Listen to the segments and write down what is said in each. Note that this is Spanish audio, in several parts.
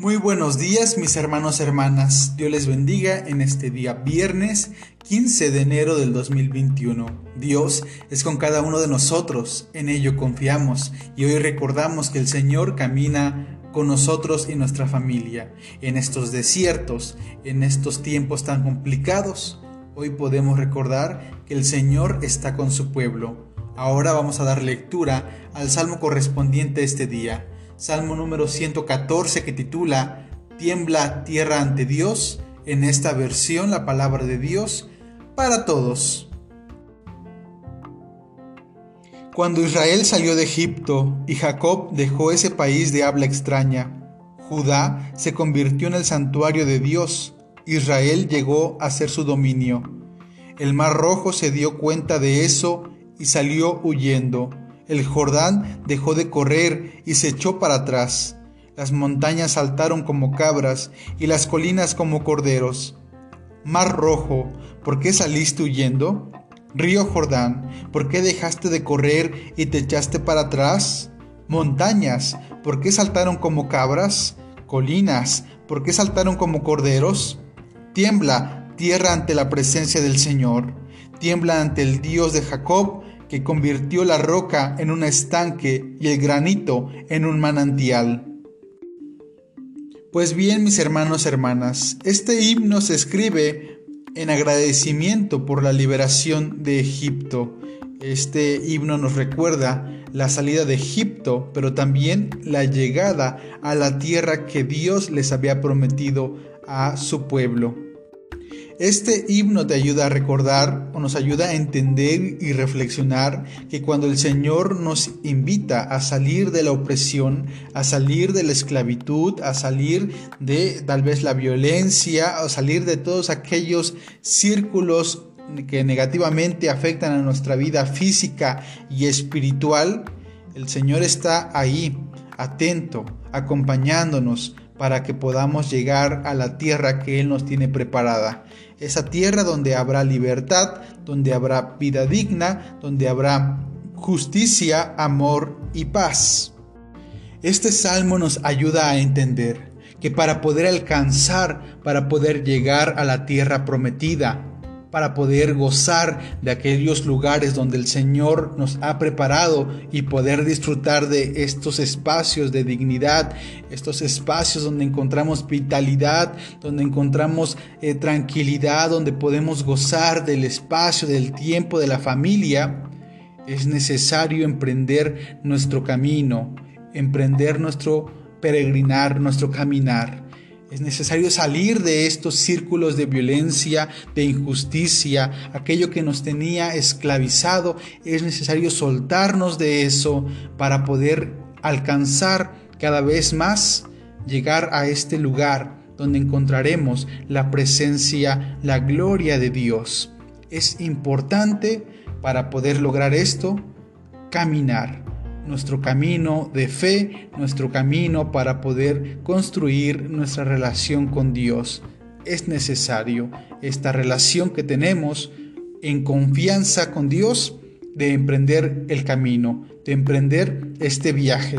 Muy buenos días mis hermanos hermanas, Dios les bendiga en este día viernes 15 de enero del 2021. Dios es con cada uno de nosotros, en ello confiamos y hoy recordamos que el Señor camina con nosotros y nuestra familia. En estos desiertos, en estos tiempos tan complicados, hoy podemos recordar que el Señor está con su pueblo. Ahora vamos a dar lectura al salmo correspondiente a este día. Salmo número 114 que titula Tiembla tierra ante Dios, en esta versión la palabra de Dios para todos. Cuando Israel salió de Egipto y Jacob dejó ese país de habla extraña, Judá se convirtió en el santuario de Dios, Israel llegó a ser su dominio. El mar rojo se dio cuenta de eso y salió huyendo el Jordán dejó de correr y se echó para atrás. Las montañas saltaron como cabras y las colinas como corderos. Mar rojo, ¿por qué saliste huyendo? Río Jordán, ¿por qué dejaste de correr y te echaste para atrás? Montañas, ¿por qué saltaron como cabras? Colinas, ¿por qué saltaron como corderos? Tiembla tierra ante la presencia del Señor, tiembla ante el Dios de Jacob, que convirtió la roca en un estanque y el granito en un manantial. Pues bien, mis hermanos hermanas, este himno se escribe en agradecimiento por la liberación de Egipto. Este himno nos recuerda la salida de Egipto, pero también la llegada a la tierra que Dios les había prometido a su pueblo. Este himno te ayuda a recordar o nos ayuda a entender y reflexionar que cuando el Señor nos invita a salir de la opresión, a salir de la esclavitud, a salir de tal vez la violencia, a salir de todos aquellos círculos que negativamente afectan a nuestra vida física y espiritual, el Señor está ahí, atento, acompañándonos para que podamos llegar a la tierra que Él nos tiene preparada. Esa tierra donde habrá libertad, donde habrá vida digna, donde habrá justicia, amor y paz. Este salmo nos ayuda a entender que para poder alcanzar, para poder llegar a la tierra prometida, para poder gozar de aquellos lugares donde el Señor nos ha preparado y poder disfrutar de estos espacios de dignidad, estos espacios donde encontramos vitalidad, donde encontramos eh, tranquilidad, donde podemos gozar del espacio, del tiempo, de la familia, es necesario emprender nuestro camino, emprender nuestro peregrinar, nuestro caminar. Es necesario salir de estos círculos de violencia, de injusticia, aquello que nos tenía esclavizado. Es necesario soltarnos de eso para poder alcanzar cada vez más, llegar a este lugar donde encontraremos la presencia, la gloria de Dios. Es importante para poder lograr esto, caminar nuestro camino de fe, nuestro camino para poder construir nuestra relación con Dios. Es necesario esta relación que tenemos en confianza con Dios de emprender el camino, de emprender este viaje.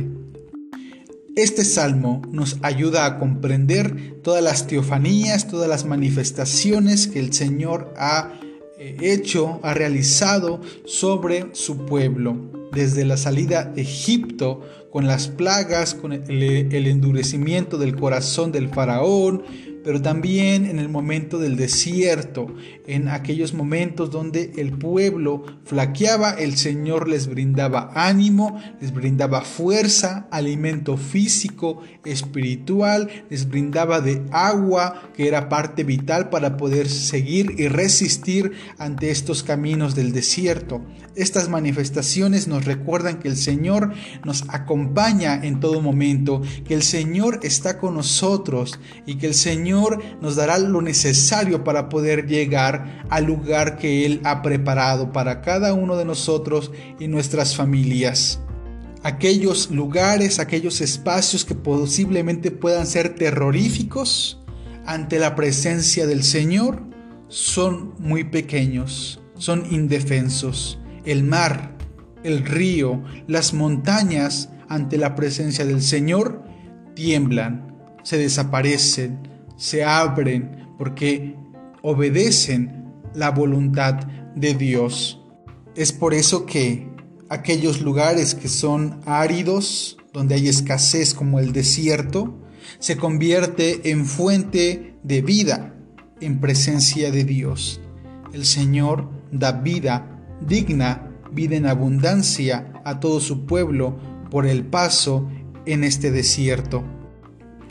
Este salmo nos ayuda a comprender todas las teofanías, todas las manifestaciones que el Señor ha eh, hecho, ha realizado sobre su pueblo desde la salida de Egipto, con las plagas, con el, endurecimiento del corazón del faraón, pero también en el momento del desierto, en aquellos momentos donde el pueblo flaqueaba, el Señor les brindaba ánimo, les brindaba fuerza, alimento físico, espiritual, les brindaba de agua, que era parte vital para poder seguir y resistir ante estos caminos del desierto. Estas manifestaciones nos recuerdan que el Señor nos acompaña en todo momento, que el Señor está con nosotros y que el Señor nos dará lo necesario para poder llegar al lugar que Él ha preparado para cada uno de nosotros y nuestras familias. Aquellos lugares, aquellos espacios que posiblemente puedan ser terroríficos ante la presencia del Señor, son muy pequeños, son indefensos. El mar, el río, las montañas ante la presencia del Señor tiemblan, se desaparecen, se abren, porque obedecen la voluntad de Dios. Es por eso que aquellos lugares que son áridos, donde hay escasez como el desierto, se convierte en fuente de vida en presencia de Dios. El Señor da vida digna, vida en abundancia a todo su pueblo por el paso en este desierto.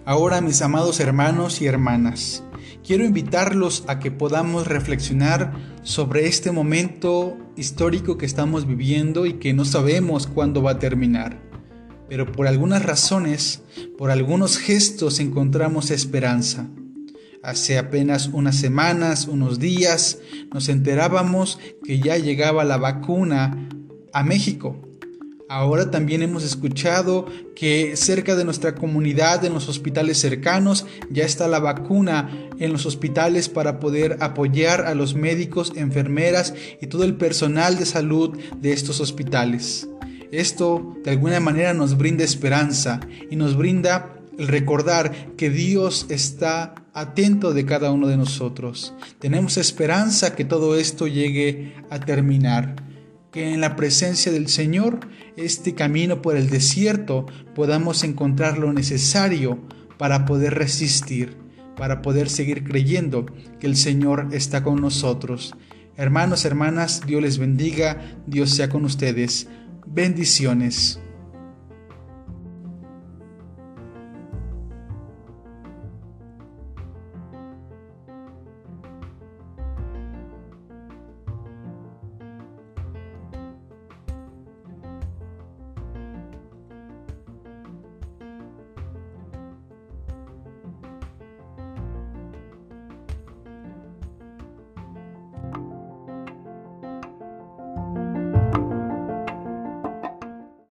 Ahora, mis amados hermanos y hermanas, quiero invitarlos a que podamos reflexionar sobre este momento histórico que estamos viviendo y que no sabemos cuándo va a terminar. Pero por algunas razones, por algunos gestos encontramos esperanza. Hace apenas unas semanas, unos días, nos enterábamos que ya llegaba la vacuna a México. Ahora también hemos escuchado que cerca de nuestra comunidad, en los hospitales cercanos, ya está la vacuna en los hospitales para poder apoyar a los médicos, enfermeras y todo el personal de salud de estos hospitales. Esto de alguna manera nos brinda esperanza y nos brinda el recordar que Dios está atento de cada uno de nosotros. Tenemos esperanza que todo esto llegue a terminar que en la presencia del Señor, este camino por el desierto, podamos encontrar lo necesario para poder resistir, para poder seguir creyendo que el Señor está con nosotros. Hermanos, hermanas, Dios les bendiga, Dios sea con ustedes. Bendiciones.